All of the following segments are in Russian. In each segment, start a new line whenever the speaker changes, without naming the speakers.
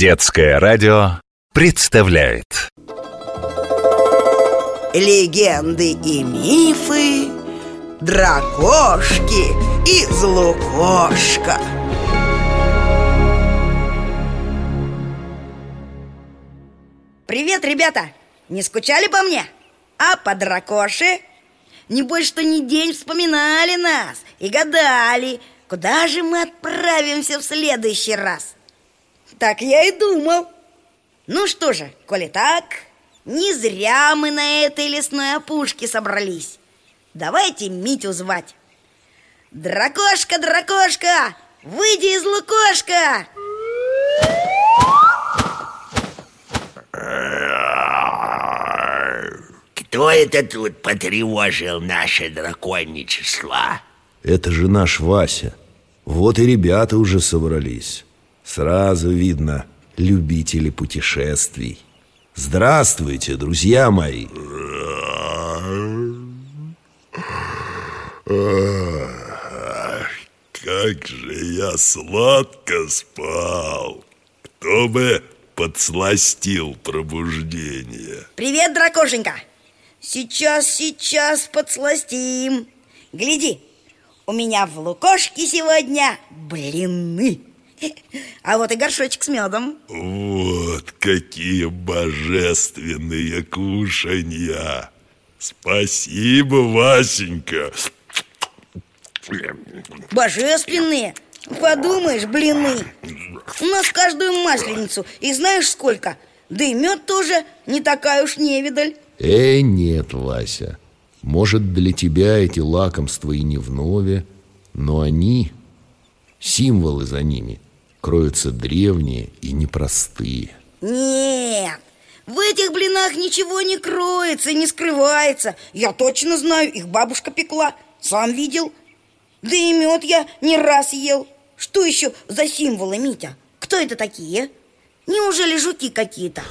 Детское радио представляет
Легенды и мифы Дракошки и Злукошка Привет, ребята! Не скучали по мне? А по дракоше? Небось, что не день вспоминали нас и гадали, куда же мы отправимся в следующий раз Так я и думал Ну что же, коли так, не зря мы на этой лесной опушке собрались Давайте Митю звать Дракошка, дракошка, выйди из лукошка
Кто это тут потревожил наше драконничество?
Это же наш Вася. Вот и ребята уже собрались. Сразу видно, любители путешествий. Здравствуйте, друзья мои.
Как же я сладко спал. Кто бы подсластил пробуждение?
Привет, дракошенька. Сейчас, сейчас подсластим. Гляди, у меня в лукошке сегодня блины А вот и горшочек с медом.
Вот какие божественные кушанья. Спасибо, Васенька.
Божественные? Подумаешь, блины. У нас каждую масленицу. И знаешь сколько? Да и мед тоже не такая уж невидаль.
Э, нет, Вася. Может, для тебя эти лакомства и не вновь, но они, символы за ними, кроются древние и непростые.
Нет, в этих блинах ничего не кроется, не скрывается Я точно знаю, их бабушка пекла, сам видел Да и мед я не раз ел Что еще за символы, Митя? Кто это такие? Неужели жуки какие-то?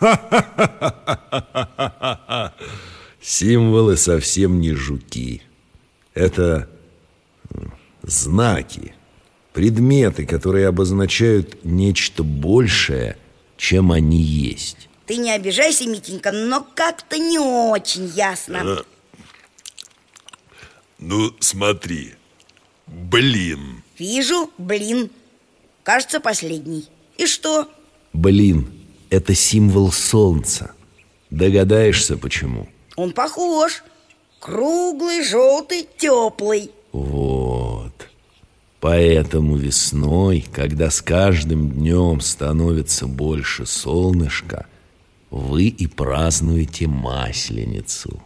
Символы совсем не жуки. Это знаки, предметы, которые обозначают нечто большее, чем они есть.
Ты не обижайся, Митенька, но как-то не очень ясно
Ну, смотри Блин
Вижу, блин Кажется, последний И что?
Блин, это символ солнца. Догадаешься, почему?
Он похож Круглый, желтый, теплый
Вот. Поэтому весной, когда с каждым днем становится больше солнышка, вы и празднуете Масленицу.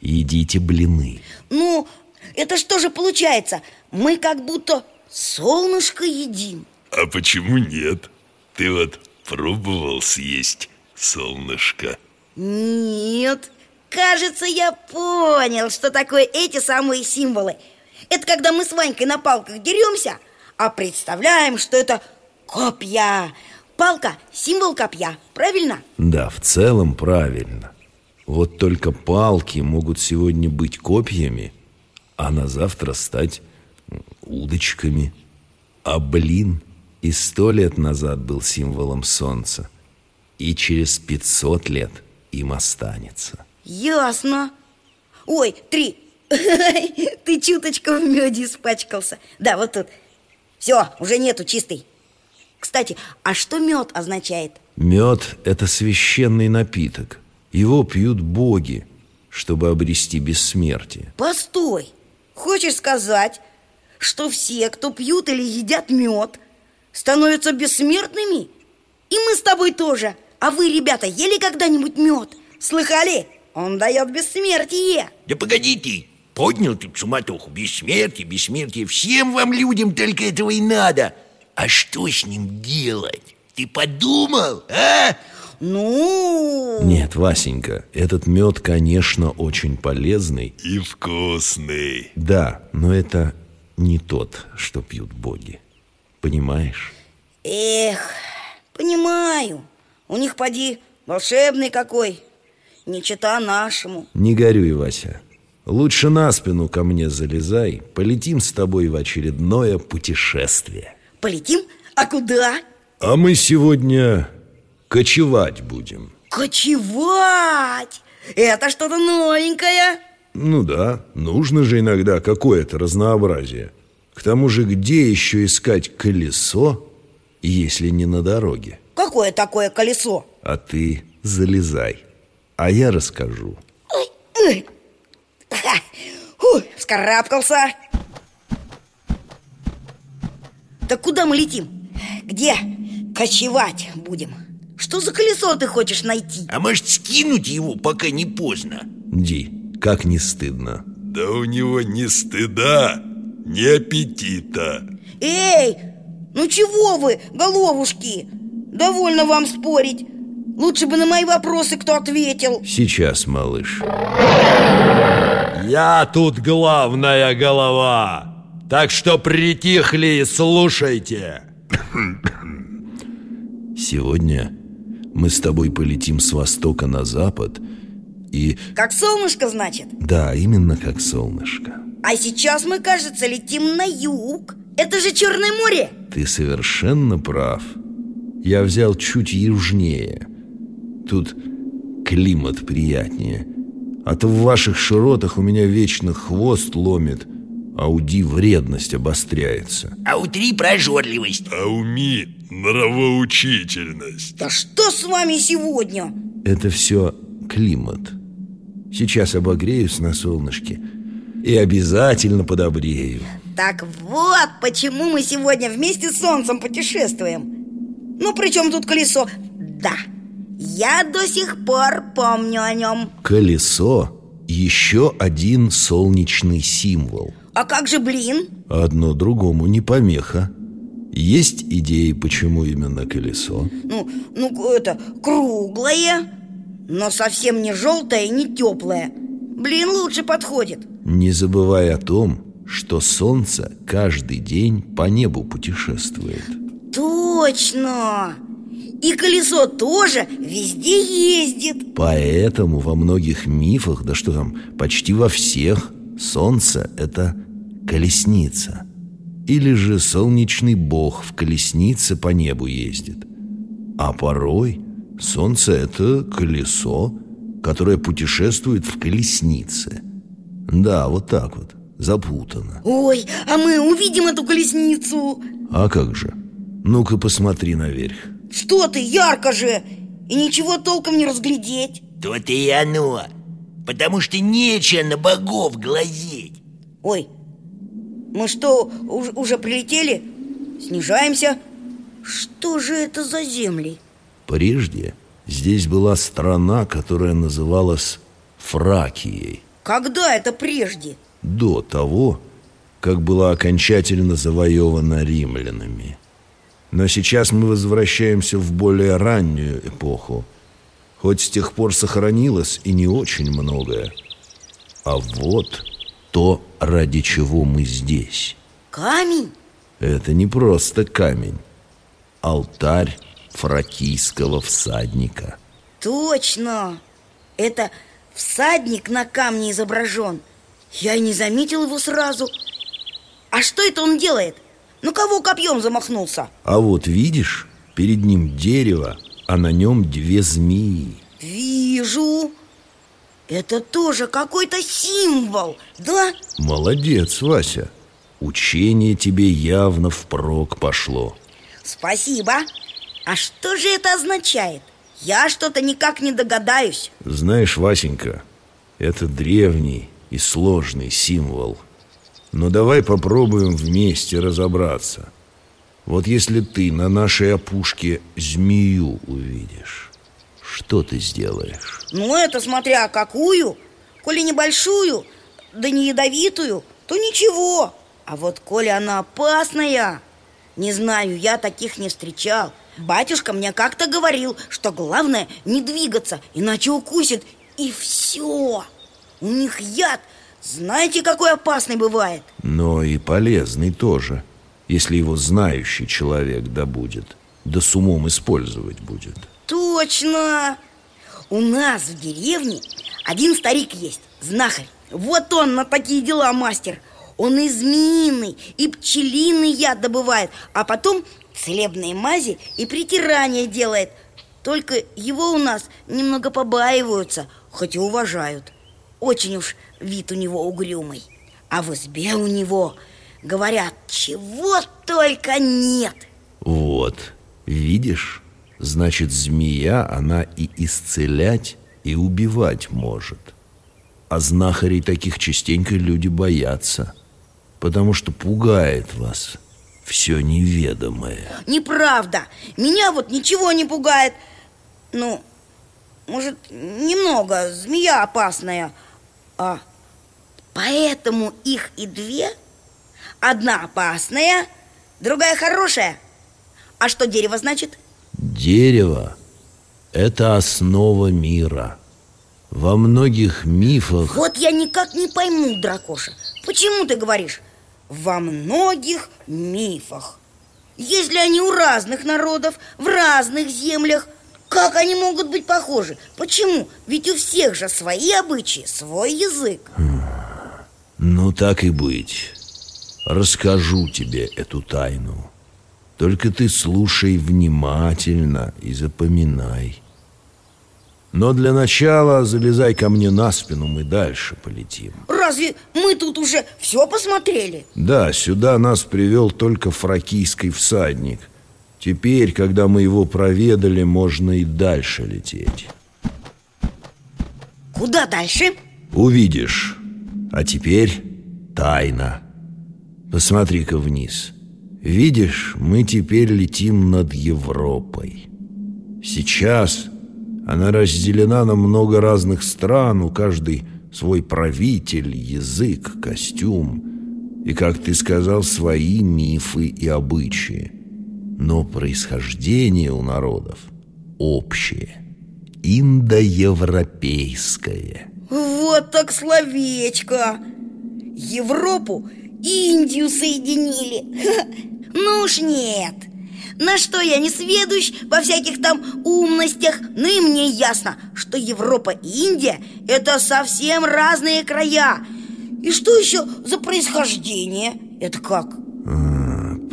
Едите блины.
Ну, это что же получается? Мы как будто солнышко едим
А почему нет? Ты вот пробовал съесть солнышко?
Нет, кажется, я понял, что такое эти самые символы Это когда мы с Ванькой на палках деремся А представляем, что это копья Палка – символ копья, правильно?
Да, в целом правильно. Вот только палки могут сегодня быть копьями, а на завтра стать удочками. А блин и сто лет назад был символом солнца, и через пятьсот лет им останется.
Ясно Ой, три Ты чуточку в меде испачкался Да, вот тут Все, уже нету, чистый Кстати, а что мед означает?
Мед – это священный напиток. Его пьют боги, чтобы обрести бессмертие.
Постой Хочешь сказать, что все, кто пьют или едят мед Становятся бессмертными? И мы с тобой тоже А вы, ребята, ели когда-нибудь мед? Слыхали? Он дает бессмертие
Да погодите, поднял тут суматоху Бессмертие, бессмертие Всем вам людям только этого и надо А что с ним делать? Ты подумал, а?
Ну...
Нет, Васенька, этот мед, конечно, очень полезный.
И вкусный
Да, но это не тот, что пьют боги. Понимаешь?
Эх, понимаю У них, поди, волшебный какой Не чита нашему
Не горюй, Вася. Лучше на спину ко мне залезай. Полетим с тобой в очередное путешествие.
Полетим? А куда?
А мы сегодня кочевать будем
Кочевать! Это что-то новенькое
Ну да, нужно же иногда какое-то разнообразие К тому же где еще искать колесо, если не на дороге?
Какое такое колесо?
А ты залезай, а я расскажу
Ой, ха, Ой, вскарабкался Так куда мы летим? Где кочевать будем? Что за колесо ты хочешь найти?
А может скинуть его, пока не поздно?
Ди, как не стыдно
Да у него ни стыда, ни аппетита
Эй, ну чего вы, головушки? Довольно вам спорить Лучше бы на мои вопросы кто ответил.
Сейчас, малыш.
Я тут главная голова. Так что притихли и слушайте.
Сегодня мы с тобой полетим с востока на запад И
Как солнышко, значит?
да, именно как солнышко.
А сейчас мы, кажется, летим на юг. Это же Черное море.
Ты совершенно прав. Я взял чуть южнее Тут климат приятнее. А то в ваших широтах у меня вечно хвост ломит А у Ди вредность обостряется.
А у три прожорливость.
А у Ми нравоучительность.
Да что с вами сегодня?
Это все климат. Сейчас обогреюсь на солнышке И обязательно подобрею.
Так вот, почему мы сегодня вместе с Солнцем путешествуем. Ну, при чем тут колесо? Да, я до сих пор помню о нем
Колесо – еще один солнечный символ
А как же блин?
Одно другому не помеха Есть идеи, почему именно колесо?
Ну, ну, это, круглое Но совсем не желтое и не теплое Блин лучше подходит
Не забывай о том, что солнце каждый день по небу путешествует
Точно! И колесо тоже везде ездит.
Поэтому во многих мифах, да что там, почти во всех Солнце – это колесница. Или же солнечный бог в колеснице по небу ездит. А порой солнце – это колесо, которое путешествует в колеснице. Да, вот так вот, запутано.
Ой, а мы увидим эту колесницу.
А как же? Ну-ка посмотри наверх
Что ты, ярко же И ничего толком не разглядеть
То-то и оно Потому что нечего на богов глазеть
Ой, мы что, уж- уже прилетели? Снижаемся? Что же это за земли?
Прежде здесь была страна, которая называлась Фракией
Когда это прежде?
До того, как была окончательно завоевана римлянами Но сейчас мы возвращаемся в более раннюю эпоху Хоть с тех пор сохранилось и не очень многое А вот то, ради чего мы здесь
Камень?
Это не просто камень Алтарь фракийского всадника
Точно! Это всадник на камне изображен Я и не заметил его сразу А что это он делает? Ну кого копьем замахнулся?
А вот видишь, перед ним дерево, а на нем две змеи.
Вижу. Это тоже какой-то символ, да?
Молодец, Вася. Учение тебе явно впрок пошло.
Спасибо. А что же это означает? Я что-то никак не догадаюсь.
Знаешь, Васенька, это древний и сложный символ Но давай попробуем вместе разобраться. Вот если ты на нашей опушке змею увидишь Что ты сделаешь?
Ну, это смотря какую. Коли небольшую, да не ядовитую, то ничего. А вот коли она опасная Не знаю, я таких не встречал. Батюшка мне как-то говорил, что главное не двигаться Иначе укусит, и все У них яд, знаете, какой опасный бывает
Но и полезный тоже Если его знающий человек добудет Да с умом использовать будет
Точно! У нас в деревне один старик есть, знахарь Вот он на такие дела мастер Он и змеиный, и пчелиный яд добывает А потом целебные мази и притирания делает. Только его у нас немного побаиваются, хоть и уважают. Очень уж вид у него угрюмый. А в избе у него, говорят, чего только нет.
Вот, видишь? Значит, змея, она и исцелять, и убивать может. А знахарей таких частенько люди боятся, потому что пугает вас все неведомое.
Неправда. Меня вот ничего не пугает. Ну, может, немного. Змея опасная. А поэтому их и две. Одна опасная, другая хорошая. А что дерево значит?
Дерево – это основа мира. Во многих мифах...
Вот я никак не пойму, Дракоша. Почему ты говоришь «во многих мифах»? Если они у разных народов, в разных землях, как они могут быть похожи? Почему? Ведь у всех же свои обычаи, свой язык.
Ну, так и быть. Расскажу тебе эту тайну. Только ты слушай внимательно и запоминай. Но для начала залезай ко мне на спину, мы дальше полетим.
Разве мы тут уже все посмотрели?
Да, сюда нас привел только фракийский всадник. Теперь, когда мы его проведали, можно и дальше лететь.
Куда дальше?
Увидишь. А теперь тайна. Посмотри-ка вниз. Видишь, мы теперь летим над Европой. Сейчас она разделена на много разных стран, у каждой свой правитель, язык, костюм и, как ты сказал, свои мифы и обычаи. Но происхождение у народов общее, индоевропейское.
Вот так словечко Европу и Индию соединили Ну уж нет На что я не сведущ во всяких там умностях Ну и мне ясно, что Европа и Индия Это совсем разные края И что еще за происхождение? Это как?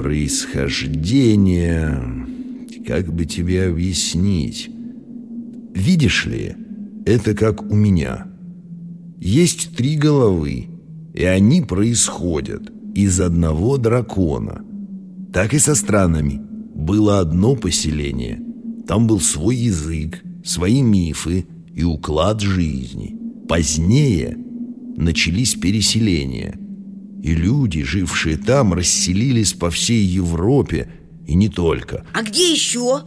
Происхождение... Как бы тебе объяснить? Видишь ли, это как у меня. Есть три головы И они происходят из одного дракона. Так и со странами. Было одно поселение. Там был свой язык, свои мифы и уклад жизни. Позднее начались переселения И люди, жившие там, расселились по всей Европе И не только
А где еще?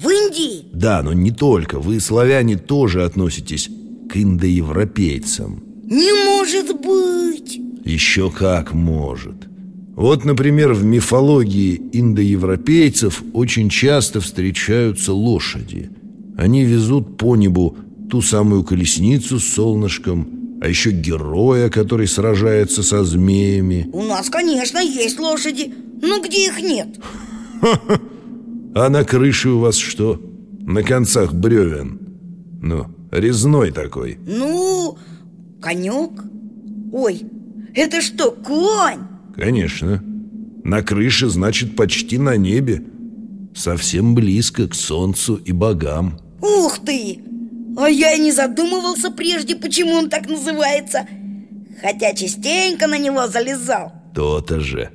В Индии?
Да, но не только Вы, славяне, тоже относитесь к индоевропейцам
Не может быть!
Еще как может. Вот, например, в мифологии индоевропейцев очень часто встречаются лошади. Они везут по небу ту самую колесницу с солнышком, а еще героя, который сражается со змеями.
У нас, конечно, есть лошади Но где их нет?
А на крыше у вас что? На концах бревен. Ну, резной такой.
Ну, конек Ой, это что, конь?
Конечно. На крыше значит почти на небе. Совсем близко к солнцу и богам.
Ух ты! А я и не задумывался прежде, почему он так называется Хотя частенько на него залезал
То-то же.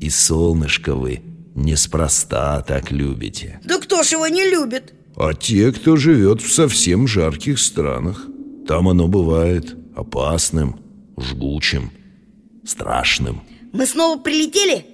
И солнышко вы неспроста так любите.
Да кто ж его не любит?
А те, кто живет в совсем жарких странах, там оно бывает опасным, жгучим, страшным.
Мы снова прилетели?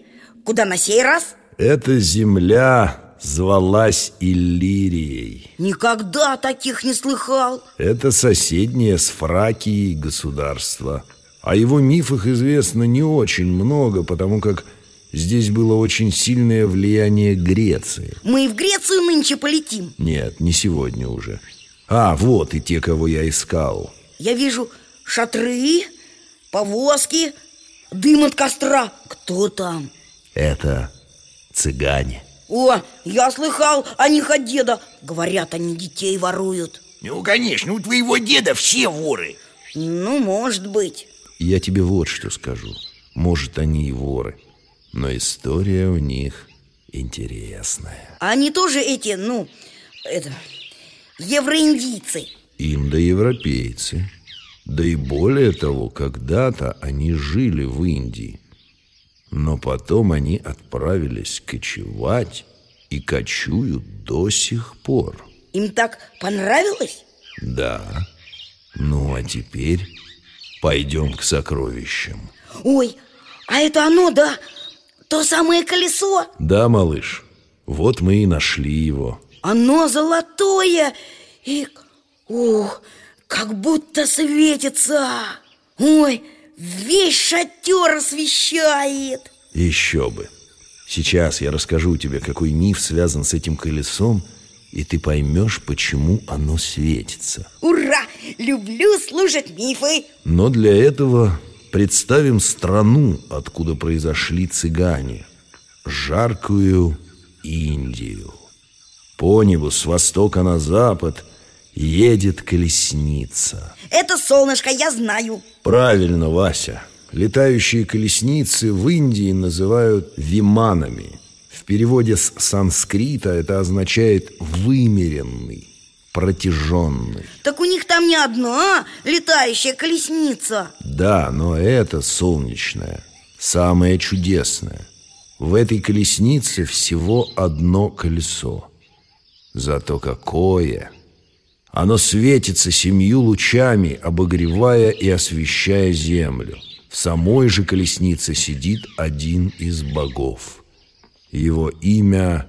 Куда на сей раз?
Эта земля звалась Иллирией.
Никогда таких не слыхал
Это соседнее с Фракией государство. О его мифах известно не очень много, потому как здесь было очень сильное влияние Греции.
Мы и в Грецию нынче полетим
Нет, не сегодня уже. А, вот и те, кого я искал.
Я вижу шатры, повозки, дым от костра Кто там?
Это цыгане.
О, я слыхал о них от деда Говорят, они детей воруют
Ну, конечно, у твоего деда все воры
Ну, может быть
Я тебе вот что скажу. Может, они и воры, но история у них интересное.
А они тоже эти, ну, это, евроиндийцы.
Индоевропейцы. Да и более того, когда-то они жили в Индии. Но потом они отправились кочевать и кочуют до сих пор.
Им так понравилось?
Да. Ну, а теперь пойдем к сокровищам.
Ой, а это оно, да? То самое колесо?
Да, малыш, вот мы и нашли его.
Оно золотое и... Ух, как будто светится Ой, весь шатер освещает.
Еще бы. Сейчас я расскажу тебе, какой миф связан с этим колесом И ты поймешь, почему оно светится.
Ура! Люблю слушать мифы.
Но для этого представим страну, откуда произошли цыгане. Жаркую Индию. По небу с востока на запад – едет колесница.
Это солнышко, я знаю.
Правильно, Вася. Летающие колесницы в Индии называют виманами. В переводе с санскрита это означает «вымеренный», «протяженный».
Так у них там не одна летающая колесница.
Да, но это солнечная, самое чудесное. В этой колеснице всего одно колесо. Зато какое! Оно светится семью лучами, обогревая и освещая землю. В самой же колеснице сидит один из богов. Его имя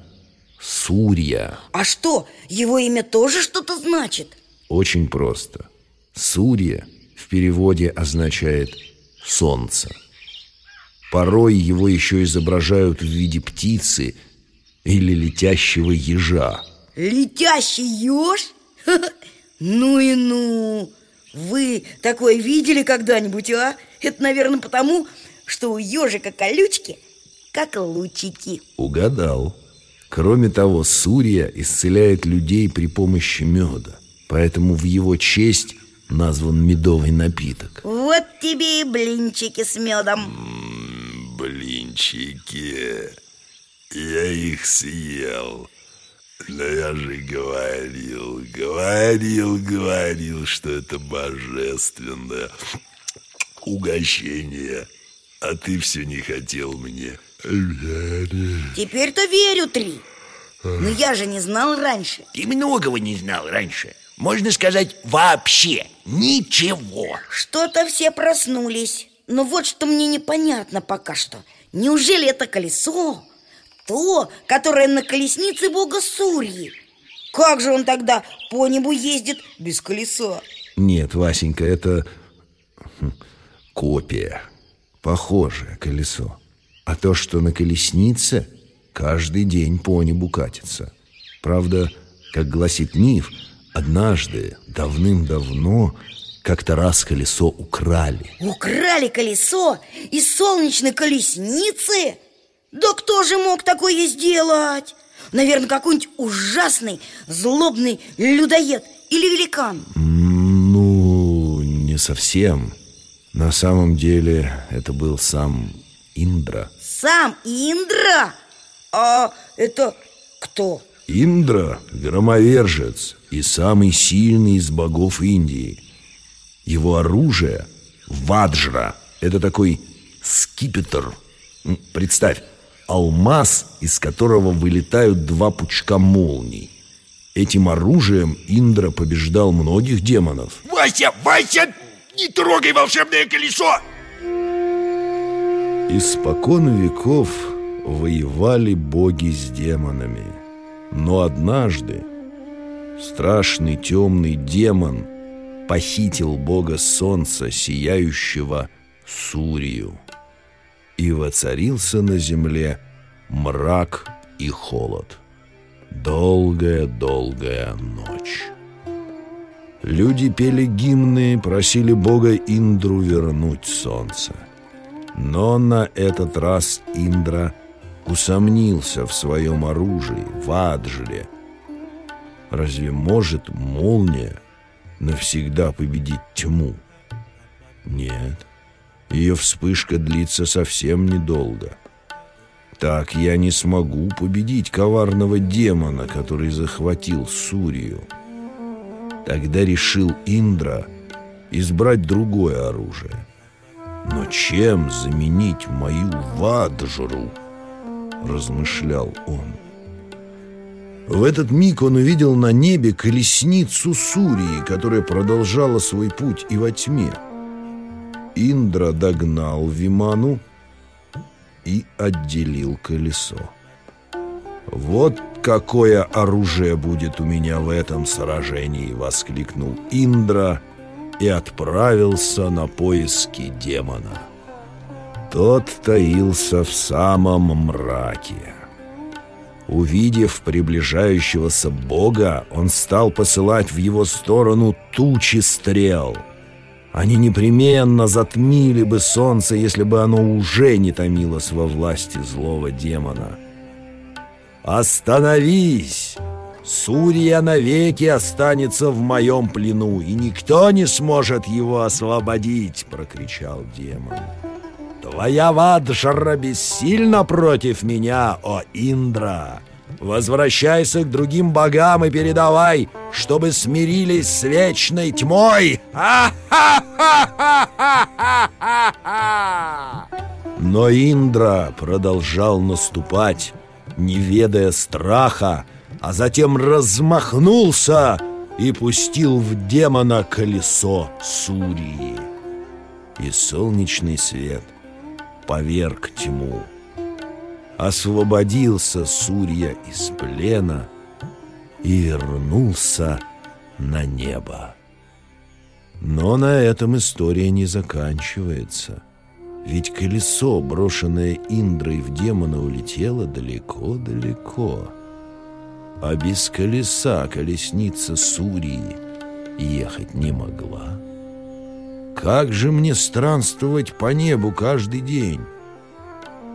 Сурья.
А что, его имя тоже что-то значит?
Очень просто. Сурья в переводе означает «солнце». Порой его еще изображают в виде птицы или летящего ежа.
Летящий еж? Ну и ну! Вы такое видели когда-нибудь, а? Это, наверное, потому, что у ежика колючки как лучики.
Угадал. Кроме того, Сурья исцеляет людей при помощи меда. Поэтому в его честь назван медовый напиток.
Вот тебе и блинчики с медом.
Блинчики. Я их съел но я же говорил, говорил, говорил, что это божественное угощение. А ты все не хотел мне верить.
Теперь-то верю, Три. Но я же не знал раньше.
Ты многого не знал раньше. Можно сказать, вообще ничего.
Что-то все проснулись. Но вот что мне непонятно пока что. Неужели это колесо то, которое на колеснице бога Сурьи. Как же он тогда по небу ездит без колеса?
Нет, Васенька, это хм, копия, похожее колесо. А то, что на колеснице, каждый день по небу катится. Правда, как гласит миф, однажды, давным-давно, как-то раз колесо украли.
Украли колесо из солнечной колесницы? Да кто же мог такое сделать? Наверное, какой-нибудь ужасный, злобный людоед или великан
Ну, не совсем На самом деле это был сам Индра
Сам Индра? А это кто?
Индра – громовержец и самый сильный из богов Индии Его оружие – ваджра Это такой скипетр Представь, алмаз, из которого вылетают два пучка молний. Этим оружием Индра побеждал многих демонов.
Вася, Вася, не трогай волшебное колесо!
Испокон веков воевали боги с демонами. Но однажды страшный темный демон похитил бога солнца, сияющего Сурию и воцарился на земле мрак и холод. Долгая-долгая ночь. Люди пели гимны, просили Бога Индру вернуть солнце. Но на этот раз Индра усомнился в своем оружии, в Аджле. Разве может молния навсегда победить тьму? Нет. Ее вспышка длится совсем недолго. Так я не смогу победить коварного демона, который захватил Сурию. Тогда решил Индра избрать другое оружие. Но чем заменить мою ваджру? Размышлял он. В этот миг он увидел на небе колесницу Сурии, которая продолжала свой путь и во тьме. Индра догнал Виману и отделил колесо. «Вот какое оружие будет у меня в этом сражении!» — воскликнул Индра и отправился на поиски демона. Тот таился в самом мраке. Увидев приближающегося бога, он стал посылать в его сторону тучи стрел. Они непременно затмили бы солнце, если бы оно уже не томилось во власти злого демона. «Остановись! Сурья навеки останется в моем плену, и никто не сможет его освободить!» — прокричал демон. Твоя ваджара бессильна против меня, о Индра. Возвращайся к другим богам и передавай, чтобы смирились с вечной тьмой. Но Индра продолжал наступать, не ведая страха, а затем размахнулся и пустил в демона колесо Сурии. И солнечный свет — поверг тьму. Освободился Сурья из плена и вернулся на небо. Но на этом история не заканчивается. Ведь колесо, брошенное Индрой в демона, улетело далеко-далеко. А без колеса колесница Сурии ехать не могла. Как же мне странствовать по небу каждый день?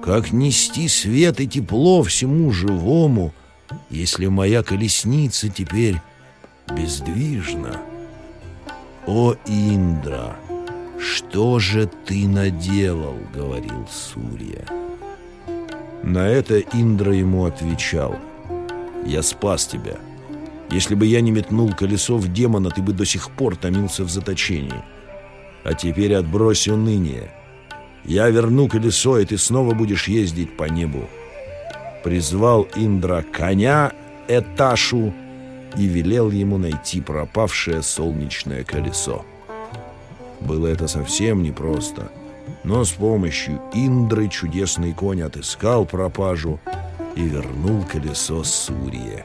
Как нести свет и тепло всему живому, если моя колесница теперь бездвижна? О, Индра, что же ты наделал, говорил Сурья. На это Индра ему отвечал, я спас тебя. Если бы я не метнул колесо в демона, ты бы до сих пор томился в заточении. А теперь отбрось уныние. Я верну колесо, и ты снова будешь ездить по небу. Призвал Индра коня Эташу и велел ему найти пропавшее солнечное колесо. Было это совсем непросто, но с помощью Индры чудесный конь отыскал пропажу и вернул колесо Сурье.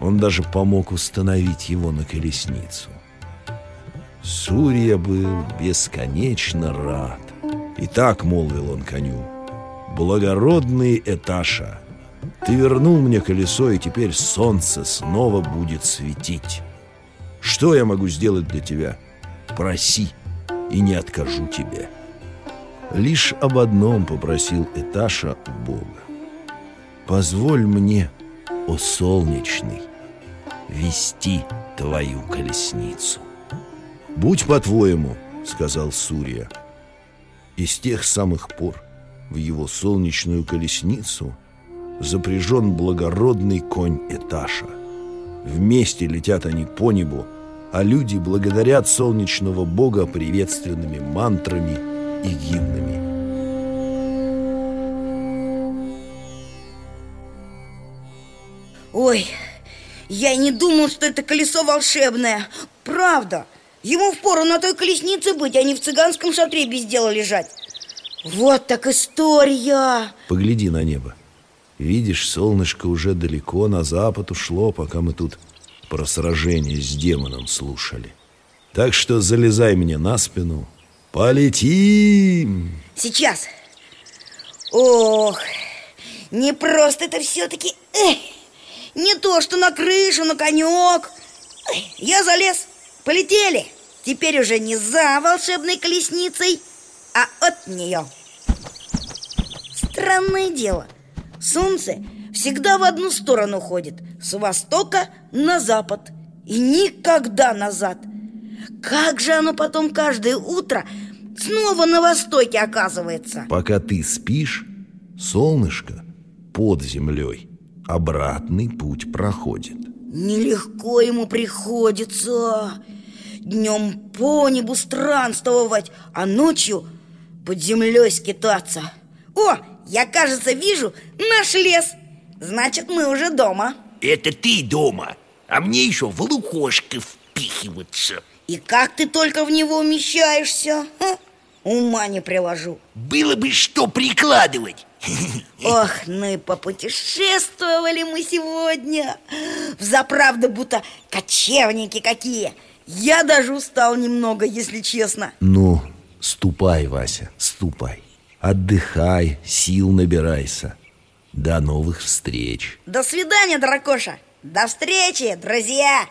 Он даже помог установить его на колесницу. Сурья был бесконечно рад. И так молвил он коню. «Благородный Эташа, ты вернул мне колесо, и теперь солнце снова будет светить. Что я могу сделать для тебя? Проси, и не откажу тебе». Лишь об одном попросил Эташа у Бога. «Позволь мне, о солнечный, вести твою колесницу». «Будь по-твоему», — сказал Сурья. И с тех самых пор в его солнечную колесницу запряжен благородный конь Эташа. Вместе летят они по небу, а люди благодарят солнечного бога приветственными мантрами и гимнами.
Ой, я не думал, что это колесо волшебное. Правда. Ему впору на той колеснице быть, а не в цыганском шатре без дела лежать. Вот так история.
Погляди на небо. Видишь, солнышко уже далеко на запад ушло, пока мы тут про сражение с демоном слушали. Так что залезай мне на спину. Полетим!
Сейчас. Ох, не просто это все-таки Не то, что на крышу, на конек Я залез. Полетели! Теперь уже не за волшебной колесницей, а от нее. Странное дело. Солнце всегда в одну сторону ходит, с востока на запад, и никогда назад. Как же оно потом каждое утро снова на востоке оказывается?
Пока ты спишь, Солнышко под землей обратный путь проходит.
Нелегко ему приходится. Днем по небу странствовать, а ночью под землей скитаться. О, я, кажется, вижу наш лес. Значит, мы уже дома.
Это ты дома, а мне еще в лукошко впихиваться.
И как ты только в него умещаешься? Ха? Ума не приложу.
Было бы что прикладывать.
Ох, ну и попутешествовали мы сегодня Взаправду будто кочевники какие Я даже устал немного, если честно.
Ну, ступай, Вася, ступай. Отдыхай, сил набирайся. До новых встреч.
До свидания, дракоша. До встречи, друзья